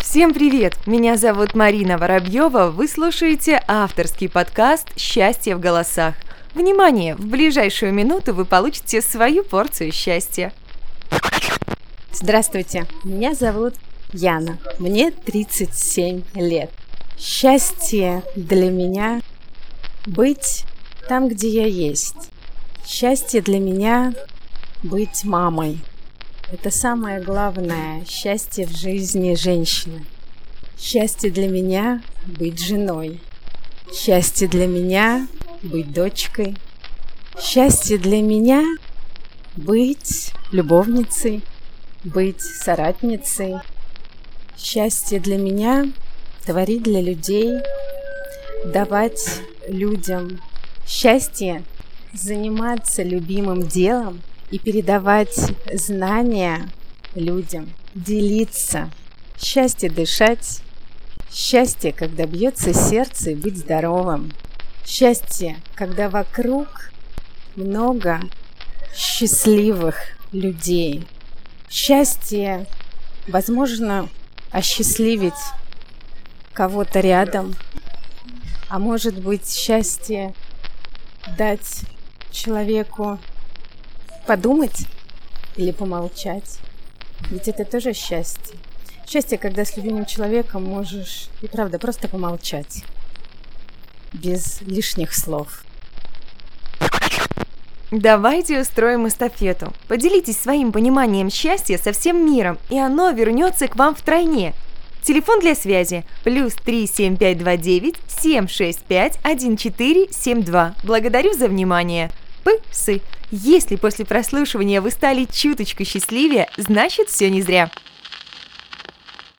Всем привет! Меня зовут Марина Воробьева. Вы слушаете авторский подкаст «Счастье в голосах». Внимание! В ближайшую минуту вы получите свою порцию счастья. Здравствуйте, меня зовут Яна. Мне 37 лет. Счастье для меня быть там, где я есть. Счастье для меня быть мамой. Это самое главное счастье в жизни женщины. Счастье для меня быть женой. Счастье для меня быть дочкой. Счастье для меня быть любовницей, быть соратницей. Счастье для меня творить для людей, давать людям счастье, заниматься любимым делом и передавать знания людям, делиться, счастье дышать, счастье, когда бьется сердце и быть здоровым, счастье, когда вокруг много счастливых людей, счастье, возможно, осчастливить кого-то рядом, а может быть счастье дать человеку подумать или помолчать. Ведь это тоже счастье. Счастье, когда с любимым человеком можешь и правда просто помолчать. Без лишних слов. Давайте устроим эстафету. Поделитесь своим пониманием счастья со всем миром, и оно вернется к вам втройне. Телефон для связи плюс 37529 765 1472. Благодарю за внимание. Псы. Если после прослушивания вы стали чуточку счастливее, значит все не зря.